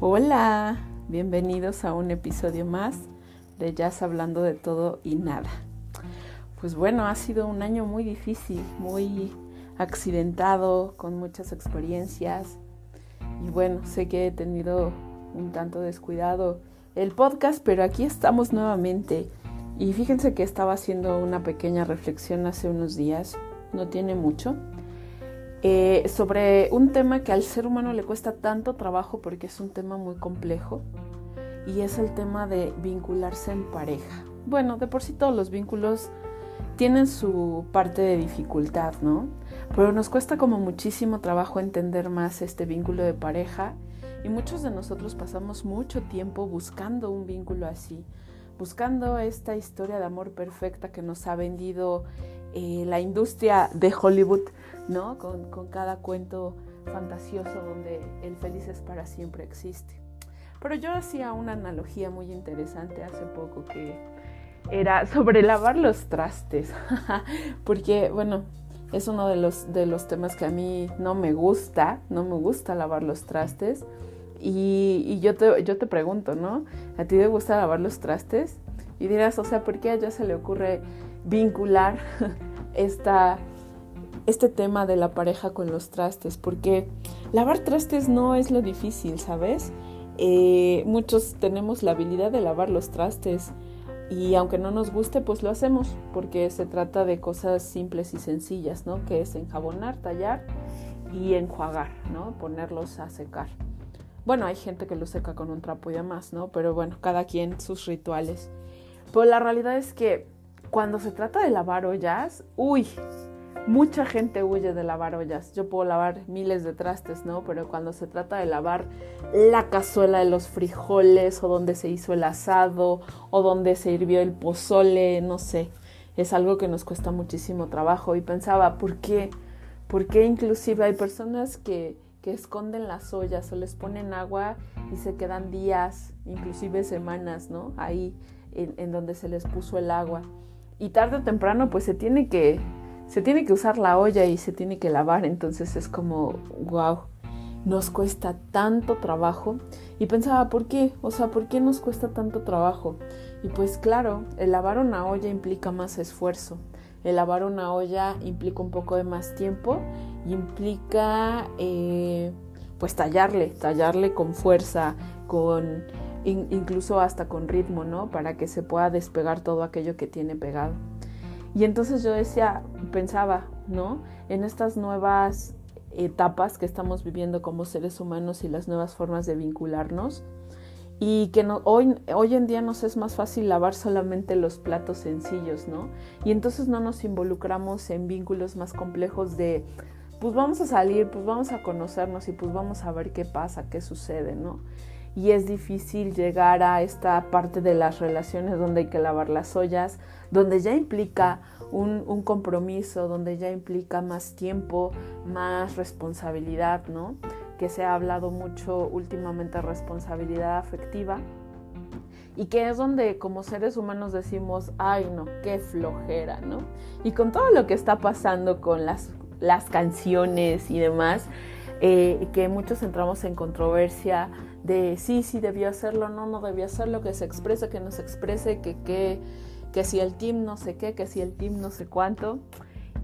Hola, bienvenidos a un episodio más de Jazz hablando de todo y nada. Pues bueno, ha sido un año muy difícil, muy accidentado, con muchas experiencias. Y bueno, sé que he tenido un tanto descuidado el podcast, pero aquí estamos nuevamente. Y fíjense que estaba haciendo una pequeña reflexión hace unos días, no tiene mucho eh, sobre un tema que al ser humano le cuesta tanto trabajo porque es un tema muy complejo y es el tema de vincularse en pareja. Bueno, de por sí todos los vínculos tienen su parte de dificultad, ¿no? Pero nos cuesta como muchísimo trabajo entender más este vínculo de pareja y muchos de nosotros pasamos mucho tiempo buscando un vínculo así, buscando esta historia de amor perfecta que nos ha vendido eh, la industria de Hollywood, ¿no? Con, con cada cuento fantasioso donde el feliz es para siempre existe. Pero yo hacía una analogía muy interesante hace poco que era sobre lavar los trastes, porque bueno, es uno de los, de los temas que a mí no me gusta, no me gusta lavar los trastes. Y, y yo, te, yo te pregunto, ¿no? ¿A ti te gusta lavar los trastes? Y dirás, o sea, ¿por qué a ella se le ocurre vincular esta, este tema de la pareja con los trastes, porque lavar trastes no es lo difícil, ¿sabes? Eh, muchos tenemos la habilidad de lavar los trastes y aunque no nos guste, pues lo hacemos, porque se trata de cosas simples y sencillas, ¿no? Que es enjabonar, tallar y enjuagar, ¿no? Ponerlos a secar. Bueno, hay gente que lo seca con un trapo y demás, ¿no? Pero bueno, cada quien sus rituales. Pero la realidad es que cuando se trata de lavar ollas, uy, mucha gente huye de lavar ollas. Yo puedo lavar miles de trastes, ¿no? Pero cuando se trata de lavar la cazuela de los frijoles o donde se hizo el asado o donde se hirvió el pozole, no sé, es algo que nos cuesta muchísimo trabajo. Y pensaba, ¿por qué? ¿Por qué inclusive hay personas que, que esconden las ollas o les ponen agua y se quedan días, inclusive semanas, ¿no? Ahí en, en donde se les puso el agua y tarde o temprano pues se tiene que se tiene que usar la olla y se tiene que lavar, entonces es como wow, nos cuesta tanto trabajo y pensaba, ¿por qué? O sea, ¿por qué nos cuesta tanto trabajo? Y pues claro, el lavar una olla implica más esfuerzo. El lavar una olla implica un poco de más tiempo implica eh, pues tallarle, tallarle con fuerza, con incluso hasta con ritmo, ¿no? Para que se pueda despegar todo aquello que tiene pegado. Y entonces yo decía, pensaba, ¿no? En estas nuevas etapas que estamos viviendo como seres humanos y las nuevas formas de vincularnos, y que hoy, hoy en día nos es más fácil lavar solamente los platos sencillos, ¿no? Y entonces no nos involucramos en vínculos más complejos de, pues vamos a salir, pues vamos a conocernos y pues vamos a ver qué pasa, qué sucede, ¿no? Y es difícil llegar a esta parte de las relaciones donde hay que lavar las ollas, donde ya implica un, compromiso, donde ya implica más tiempo, más responsabilidad, ¿no? Que se ha hablado mucho últimamente responsabilidad afectiva y que es donde como seres humanos decimos, ay no, qué flojera, ¿no? Y con todo lo que está pasando con las, las canciones y demás, eh, que muchos entramos en controversia de sí, sí debió hacerlo, no, no debió hacerlo, que se exprese, que no se exprese, que, que, que si el team no sé qué, que si el team no sé cuánto.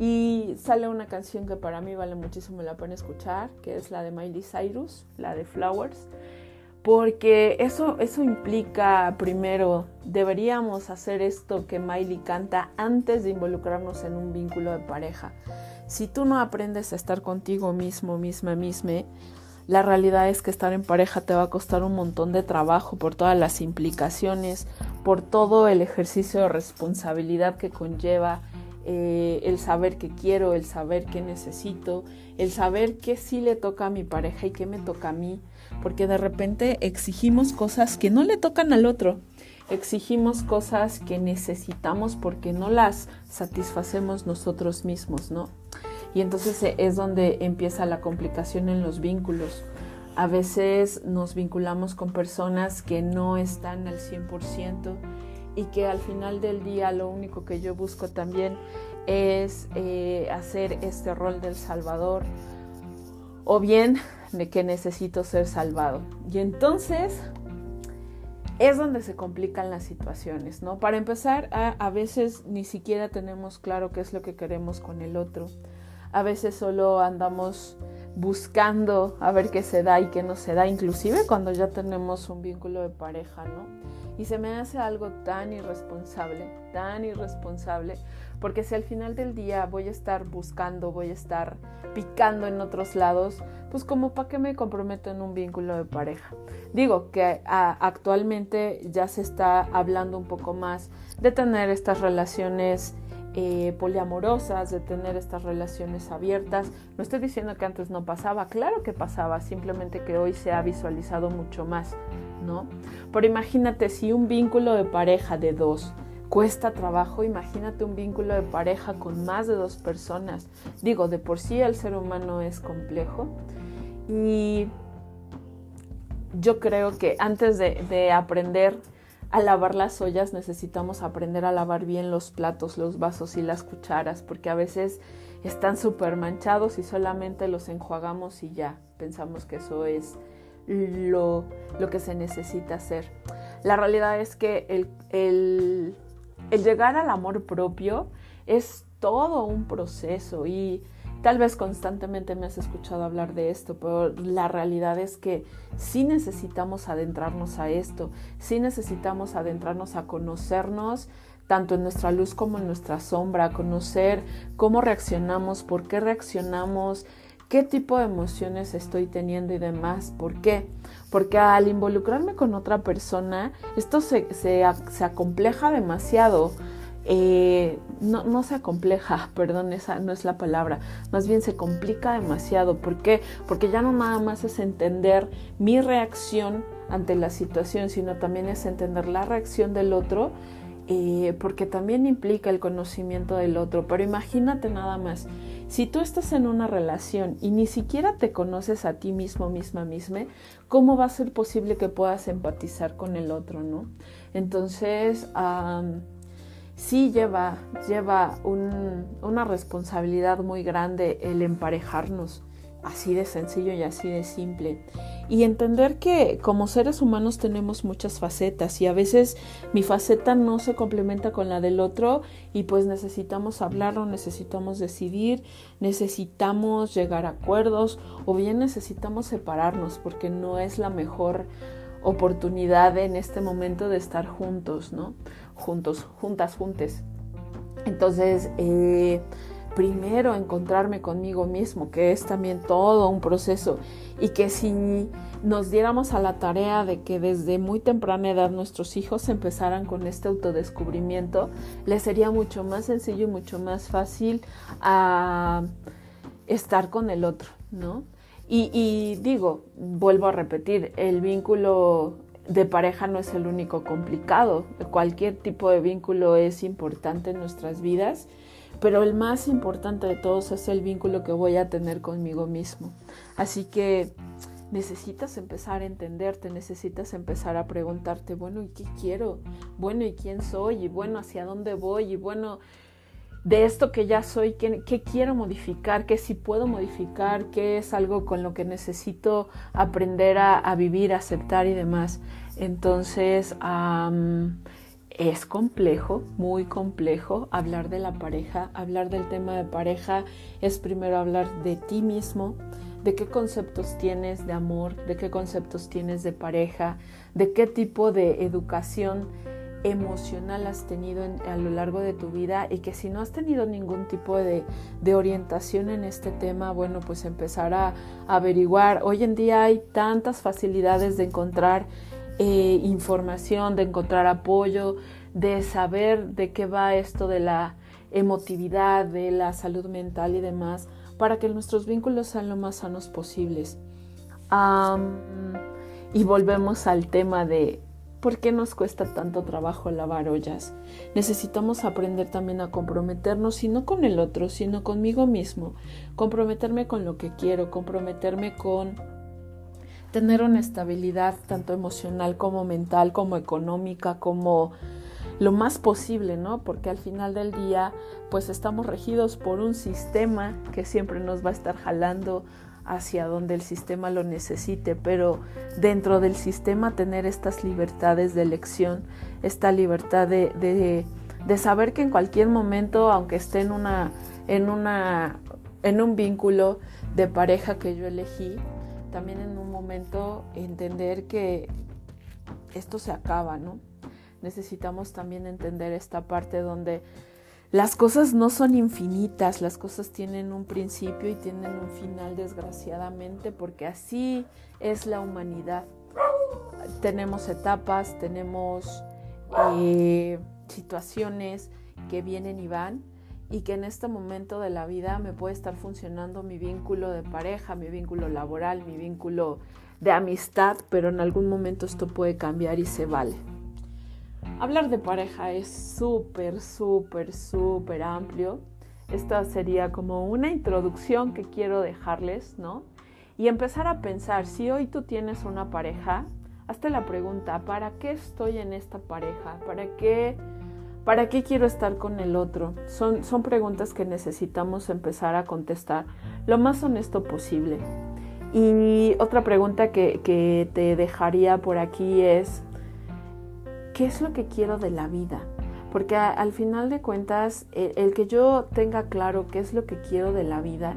Y sale una canción que para mí vale muchísimo la pena escuchar, que es la de Miley Cyrus, la de Flowers, porque eso, eso implica, primero, deberíamos hacer esto que Miley canta antes de involucrarnos en un vínculo de pareja. Si tú no aprendes a estar contigo mismo, misma, misma, la realidad es que estar en pareja te va a costar un montón de trabajo por todas las implicaciones, por todo el ejercicio de responsabilidad que conlleva eh, el saber que quiero, el saber que necesito, el saber qué sí le toca a mi pareja y qué me toca a mí, porque de repente exigimos cosas que no le tocan al otro, exigimos cosas que necesitamos porque no las satisfacemos nosotros mismos, ¿no? Y entonces e, es donde empieza la complicación en los vínculos. A veces nos vinculamos con personas que no están al 100% y que al final del día lo único que yo busco también es eh, hacer este rol del Salvador o bien de que necesito ser salvado. Y entonces es donde se complican las situaciones, ¿no? Para empezar, a, a, veces ni siquiera tenemos claro qué es lo que queremos con el otro. A veces solo andamos buscando a ver qué se da y qué no se da, inclusive cuando ya tenemos un vínculo de pareja, ¿no? Y se me hace algo tan irresponsable, tan irresponsable, porque si al final del día voy a estar buscando, voy a estar picando en otros lados, pues como para qué me comprometo en un vínculo de pareja. Digo que actualmente ya se está hablando un poco más de tener estas relaciones eh, poliamorosas, de tener estas relaciones abiertas. No estoy diciendo que antes no pasaba, claro que pasaba, simplemente que hoy se ha visualizado mucho más, ¿no? Pero imagínate si un vínculo de pareja de dos cuesta trabajo, imagínate un vínculo de pareja con más de dos personas. Digo, de por sí el ser humano es complejo y yo creo que antes de, de aprender a lavar las ollas necesitamos aprender a lavar bien los platos, los vasos y las cucharas, porque a veces están súper manchados y solamente los enjuagamos y ya pensamos que eso es lo, lo que se necesita hacer. La realidad es que el, el, el llegar al amor propio es todo un proceso y Tal vez constantemente me has escuchado hablar de esto, pero la realidad es que sí necesitamos adentrarnos a esto, sí necesitamos adentrarnos a conocernos tanto en nuestra luz como en nuestra sombra, conocer cómo reaccionamos, por qué reaccionamos, qué tipo de emociones estoy teniendo y demás. ¿Por qué? Porque al involucrarme con otra persona, esto se, se, se acompleja demasiado eh, no, no se acompleja, perdón, esa no es la palabra, más bien se complica demasiado. ¿Por qué? Porque ya no nada más es entender mi reacción ante la situación, sino también es entender la reacción del otro, eh, porque también implica el conocimiento del otro. Pero imagínate nada más, si tú estás en una relación y ni siquiera te conoces a ti mismo, misma, misma, ¿cómo va a ser posible que puedas empatizar con el otro, no? Entonces, sí lleva, lleva una responsabilidad muy grande el emparejarnos, así de sencillo y así de simple. Y entender que como seres humanos tenemos muchas facetas y a veces mi faceta no se complementa con la del otro y pues necesitamos hablarlo, necesitamos decidir, necesitamos llegar a acuerdos o bien necesitamos separarnos porque no es la mejor oportunidad en este momento de estar juntos, ¿no? Juntos, juntas, juntes. Entonces, eh, primero encontrarme conmigo mismo, que es también todo un proceso, y que si nos diéramos a la tarea de que desde muy temprana edad nuestros hijos empezaran con este autodescubrimiento, les sería mucho más sencillo y mucho más fácil a estar con el otro, ¿no? Y, digo, vuelvo a repetir, el vínculo de pareja no es el único complicado. Cualquier tipo de vínculo es importante en nuestras vidas, pero el más importante de todos es el vínculo que voy a tener conmigo mismo. Así que necesitas empezar a entenderte, necesitas empezar a preguntarte, bueno, ¿y qué quiero? Bueno, ¿y quién soy? Y bueno, ¿hacia dónde voy? Y bueno, de esto que ya soy, qué, quiero modificar, qué sí puedo modificar, qué es algo con lo que necesito aprender a, vivir, aceptar y demás. Entonces, es complejo, muy complejo hablar de la pareja. Hablar del tema de pareja es primero hablar de ti mismo, de qué conceptos tienes de amor, de qué conceptos tienes de pareja, de qué tipo de educación emocional has tenido a lo largo de tu vida y que si no has tenido ningún tipo de, orientación en este tema, bueno, pues empezar a, averiguar. Hoy en día hay tantas facilidades de encontrar eh, información, de encontrar apoyo, de saber de qué va esto de la emotividad, de la salud mental y demás, para que nuestros vínculos sean lo más sanos posibles. y volvemos al tema de ¿Por qué nos cuesta tanto trabajo lavar ollas? Necesitamos aprender también a comprometernos, y no con el otro, sino conmigo mismo. Comprometerme con lo que quiero, comprometerme con tener una estabilidad tanto emocional como mental, como económica, como lo más posible, ¿no? Porque al final del día, pues estamos regidos por un sistema que siempre nos va a estar jalando hacia donde el sistema lo necesite, pero dentro del sistema tener estas libertades de elección, esta libertad de, de, saber que en cualquier momento, aunque esté en una, en una, en un vínculo de pareja que yo elegí, también en un momento entender que esto se acaba, ¿no? Necesitamos también entender esta parte donde las cosas no son infinitas, las cosas tienen un principio y tienen un final desgraciadamente porque así es la humanidad. Tenemos etapas, tenemos eh, situaciones que vienen y van y que en este momento de la vida me puede estar funcionando mi vínculo de pareja, mi vínculo laboral, mi vínculo de amistad, pero en algún momento esto puede cambiar y se vale. Hablar de pareja es súper, súper, súper amplio. Esta sería como una introducción que quiero dejarles, ¿no? Y empezar a pensar, si hoy tú tienes una pareja, hazte la pregunta, ¿para qué estoy en esta pareja? ¿Para qué, para qué quiero estar con el otro? Son, son preguntas que necesitamos empezar a contestar lo más honesto posible. Y otra pregunta que, que te dejaría por aquí es, qué es lo que quiero de la vida. Porque al final de cuentas, el, que yo tenga claro qué es lo que quiero de la vida,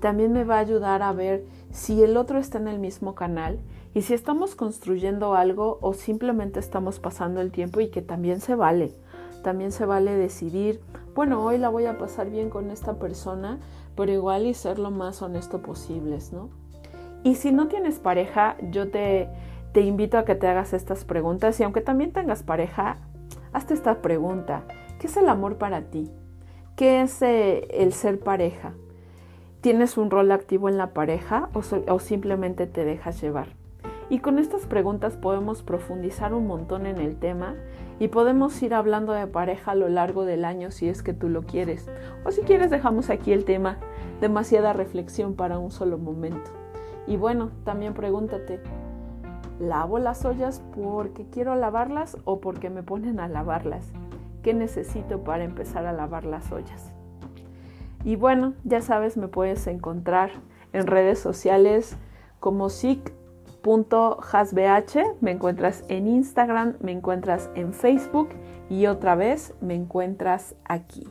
también me va a ayudar a ver si el otro está en el mismo canal y si estamos construyendo algo o simplemente estamos pasando el tiempo y que también se vale. También se vale decidir, bueno, hoy la voy a pasar bien con esta persona, pero igual y ser lo más honesto posibles, ¿no? Y si no tienes pareja, yo te, te invito a que te hagas estas preguntas y aunque también tengas pareja, hazte esta pregunta. ¿Qué es el amor para ti? ¿Qué es eh, el ser pareja? ¿Tienes un rol activo en la pareja o, o simplemente te dejas llevar? Y con estas preguntas podemos profundizar un montón en el tema y podemos ir hablando de pareja a lo largo del año si es que tú lo quieres. O si quieres dejamos aquí el tema, demasiada reflexión para un solo momento. Y bueno, también pregúntate, lavo las ollas porque quiero lavarlas o porque me ponen a lavarlas. ¿Qué necesito para empezar a lavar las ollas? Y bueno, ya sabes, me puedes encontrar en redes sociales como sic.hasbh, me encuentras en Instagram, me encuentras en Facebook y otra vez me encuentras aquí.